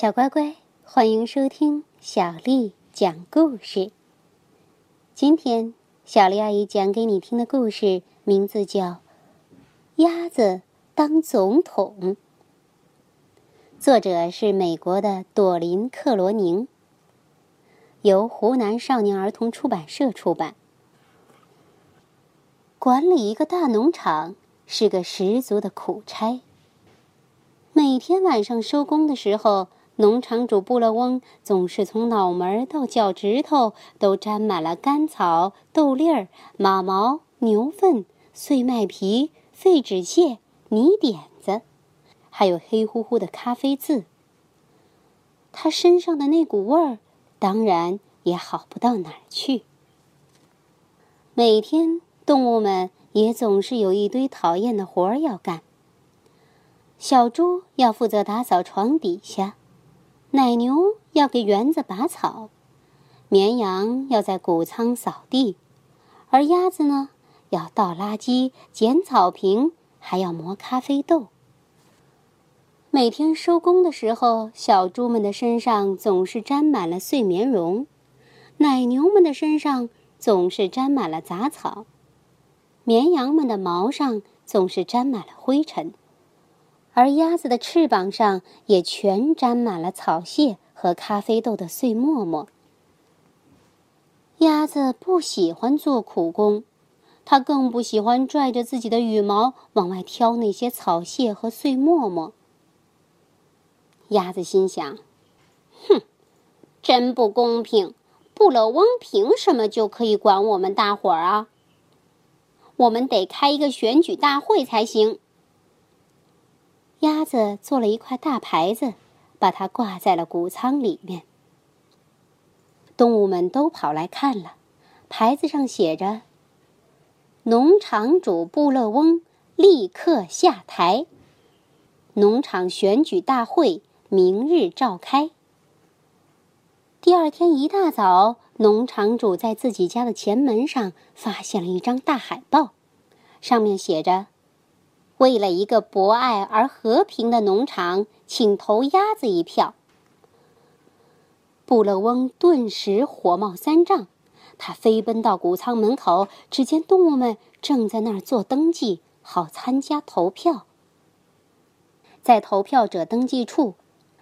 小乖乖，欢迎收听小丽讲故事。今天，小丽阿姨讲给你听的故事名字叫《鸭子当总统》，作者是美国的朵琳·克罗宁，由湖南少年儿童出版社出版。管理一个大农场是个十足的苦差。每天晚上收工的时候，农场主布勒翁总是从脑门到脚趾头都沾满了干草、豆粒儿、马毛、牛粪、碎麦皮、废纸屑、泥点子，还有黑乎乎的咖啡渍。他身上的那股味儿，当然也好不到哪儿去。每天，动物们也总是有一堆讨厌的活儿要干。小猪要负责打扫床底下。奶牛要给园子拔草，绵羊要在谷仓扫地，而鸭子呢，要倒垃圾、捡草坪，还要磨咖啡豆。每天收工的时候，小猪们的身上总是沾满了碎棉绒，奶牛们的身上总是沾满了杂草，绵羊们的毛上总是沾满了灰尘。而鸭子的翅膀上也全沾满了草屑和咖啡豆的碎沫沫。鸭子不喜欢做苦工，它更不喜欢拽着自己的羽毛往外挑那些草屑和碎沫沫。鸭子心想：“哼，真不公平！布勒翁凭什么就可以管我们大伙儿啊？我们得开一个选举大会才行。”鸭子做了一块大牌子，把它挂在了谷仓里面。动物们都跑来看了，牌子上写着：“农场主布勒翁立刻下台，农场选举大会明日召开。”第二天一大早，农场主在自己家的前门上发现了一张大海报，上面写着。为了一个博爱而和平的农场，请投鸭子一票。布勒翁顿时火冒三丈，他飞奔到谷仓门口，只见动物们正在那儿做登记，好参加投票。在投票者登记处，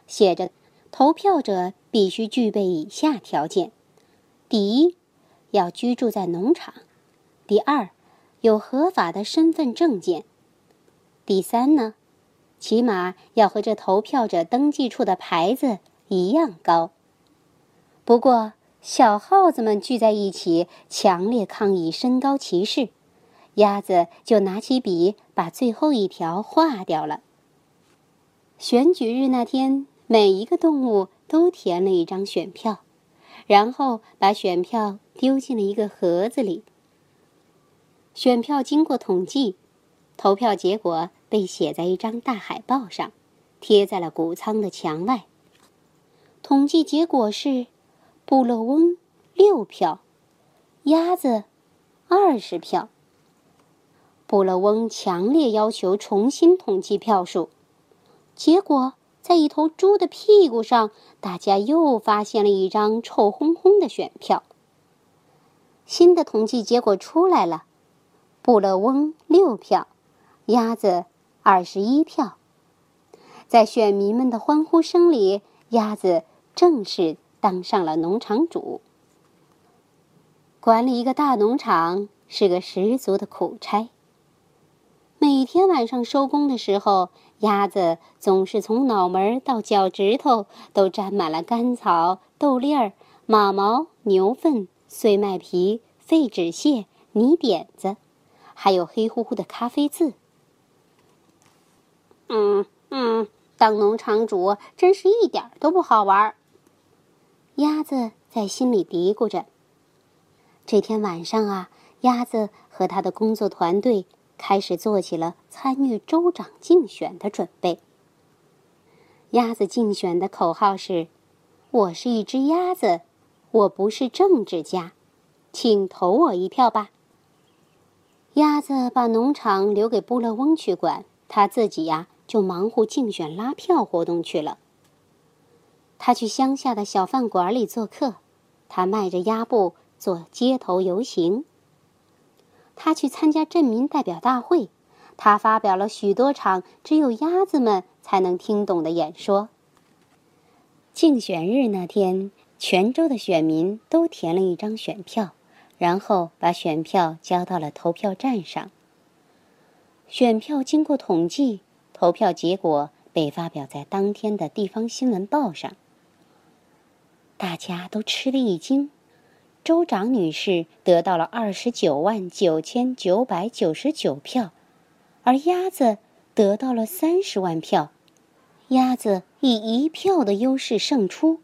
写着：投票者必须具备以下条件：第一，要居住在农场；第二，有合法的身份证件。第三呢，起码要和这投票者登记处的牌子一样高。不过，小耗子们聚在一起，强烈抗议身高歧视。鸭子就拿起笔，把最后一条划掉了。选举日那天，每一个动物都填了一张选票，然后把选票丢进了一个盒子里。选票经过统计。投票结果被写在一张大海报上，贴在了谷仓的墙外。统计结果是：布勒翁六票，鸭子二十票。布勒翁强烈要求重新统计票数，结果在一头猪的屁股上，大家又发现了一张臭烘烘的选票。新的统计结果出来了，布勒翁六票。鸭子二十一票，在选民们的欢呼声里，鸭子正式当上了农场主。管理一个大农场是个十足的苦差。每天晚上收工的时候，鸭子总是从脑门到脚趾头都沾满了干草、豆粒儿、马毛、牛粪、碎麦皮、废纸屑、泥点子，还有黑乎乎的咖啡渍。嗯嗯，当农场主真是一点都不好玩。鸭子在心里嘀咕着。这天晚上啊，鸭子和他的工作团队开始做起了参与州长竞选的准备。鸭子竞选的口号是：“我是一只鸭子，我不是政治家，请投我一票吧。”鸭子把农场留给布勒翁去管，他自己呀。就忙活竞选拉票活动去了。他去乡下的小饭馆里做客，他迈着鸭步做街头游行。他去参加镇民代表大会，他发表了许多场只有鸭子们才能听懂的演说。竞选日那天，全州的选民都填了一张选票，然后把选票交到了投票站上。选票经过统计，投票结果被发表在当天的地方新闻报上。大家都吃了一惊，州长女士得到了二十九万九千九百九十九票，而鸭子得到了三十万票，鸭子以一票的优势胜出。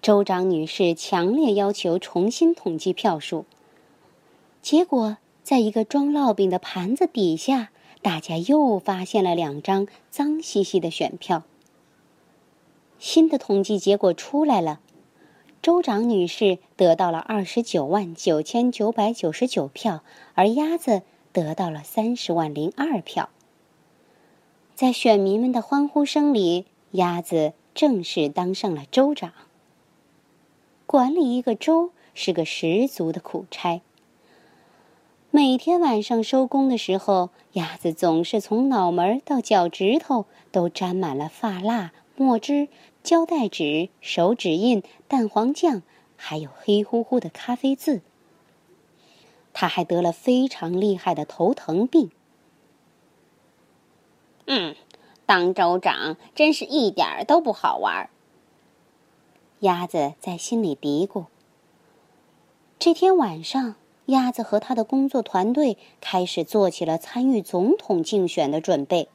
州长女士强烈要求重新统计票数，结果。在一个装烙饼的盘子底下，大家又发现了两张脏兮兮的选票。新的统计结果出来了，州长女士得到了二十九万九千九百九十九票，而鸭子得到了三十万零二票。在选民们的欢呼声里，鸭子正式当上了州长。管理一个州是个十足的苦差。每天晚上收工的时候，鸭子总是从脑门到脚趾头都沾满了发蜡、墨汁、胶带纸、手指印、蛋黄酱，还有黑乎乎的咖啡渍。他还得了非常厉害的头疼病。嗯，当州长真是一点儿都不好玩。鸭子在心里嘀咕。这天晚上。鸭子和他的工作团队开始做起了参与总统竞选的准备。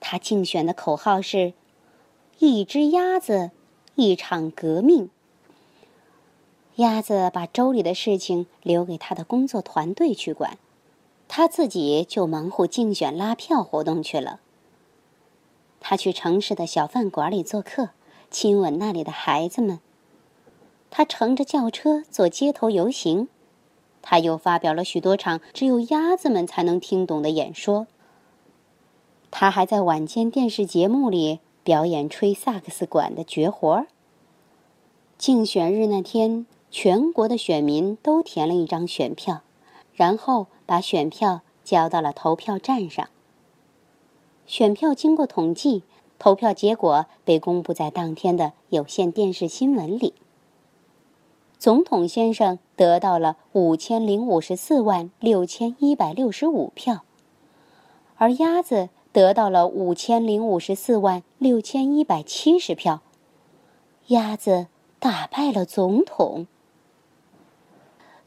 他竞选的口号是：“一只鸭子，一场革命。”鸭子把州里的事情留给他的工作团队去管，他自己就忙活竞选拉票活动去了。他去城市的小饭馆里做客，亲吻那里的孩子们。他乘着轿车做街头游行，他又发表了许多场只有鸭子们才能听懂的演说。他还在晚间电视节目里表演吹萨克斯管的绝活儿。竞选日那天，全国的选民都填了一张选票，然后把选票交到了投票站上。选票经过统计，投票结果被公布在当天的有线电视新闻里。总统先生得到了五千零五十四万六千一百六十五票，而鸭子得到了五千零五十四万六千一百七十票，鸭子打败了总统。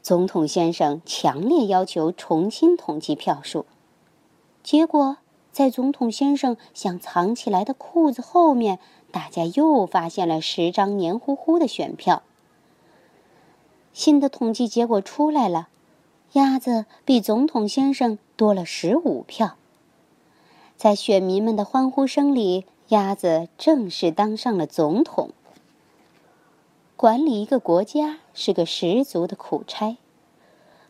总统先生强烈要求重新统计票数，结果在总统先生想藏起来的裤子后面，大家又发现了十张黏糊糊的选票。新的统计结果出来了，鸭子比总统先生多了十五票。在选民们的欢呼声里，鸭子正式当上了总统。管理一个国家是个十足的苦差。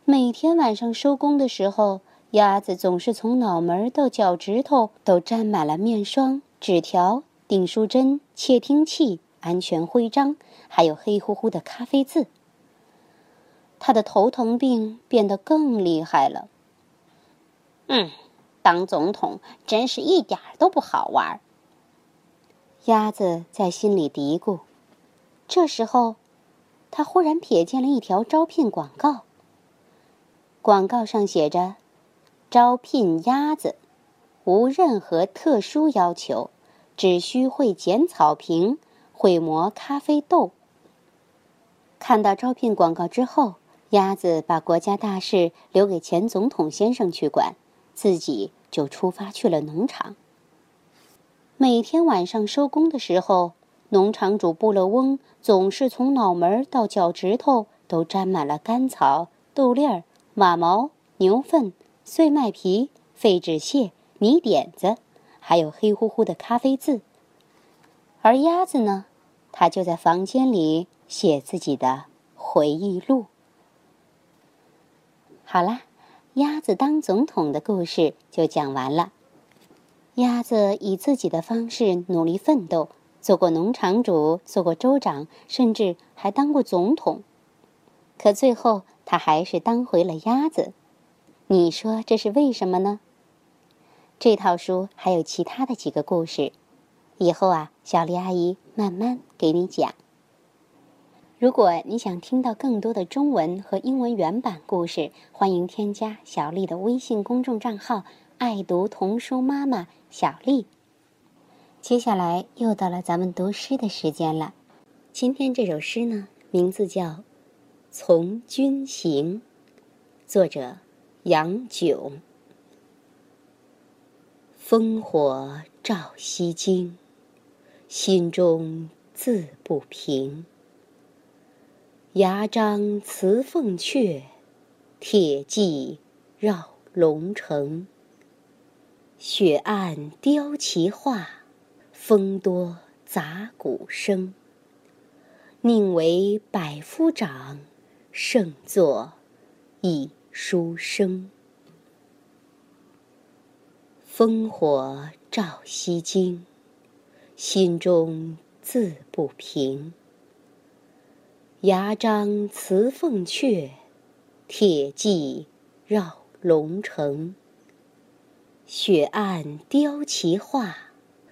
每天晚上收工的时候，鸭子总是从脑门到脚趾头都沾满了面霜、纸条、订书针、窃听器、安全徽章，还有黑乎乎的咖啡渍。他的头疼病变得更厉害了。嗯，当总统真是一点都不好玩。鸭子在心里嘀咕。这时候，他忽然瞥见了一条招聘广告。广告上写着：“招聘鸭子，无任何特殊要求，只需会剪草坪，会磨咖啡豆。”看到招聘广告之后。鸭子把国家大事留给前总统先生去管，自己就出发去了农场。每天晚上收工的时候，农场主布勒翁总是从脑门到脚趾头都沾满了干草、豆粒儿、马毛、牛粪、碎麦皮、废纸屑、泥点子，还有黑乎乎的咖啡渍。而鸭子呢，它就在房间里写自己的回忆录。好啦，鸭子当总统的故事就讲完了。鸭子以自己的方式努力奋斗，做过农场主，做过州长，甚至还当过总统。可最后，他还是当回了鸭子。你说这是为什么呢？这套书还有其他的几个故事，以后啊，小丽阿姨慢慢给你讲。如果你想听到更多的中文和英文原版故事，欢迎添加小丽的微信公众账号“爱读童书妈妈”。小丽，接下来又到了咱们读诗的时间了。今天这首诗呢，名字叫《从军行》，作者杨炯。烽火照西京，心中自不平。牙璋辞凤阙，铁骑绕龙城。雪暗雕旗画，风多杂鼓声。宁为百夫长，胜作一书生。烽火照西京，心中自不平。牙璋辞凤阙，铁骑绕龙城。雪暗雕旗画，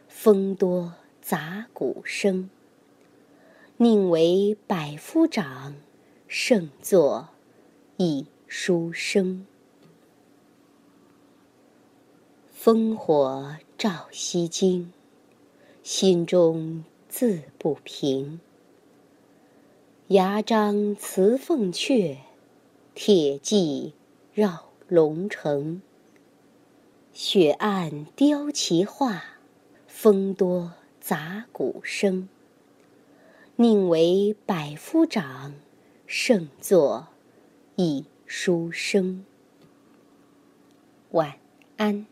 风多杂鼓声。宁为百夫长，胜作一书生。烽火照西京，心中自不平。牙璋辞凤阙，铁骑绕龙城。雪暗雕旗画，风多杂鼓声。宁为百夫长，胜作一书生。晚安。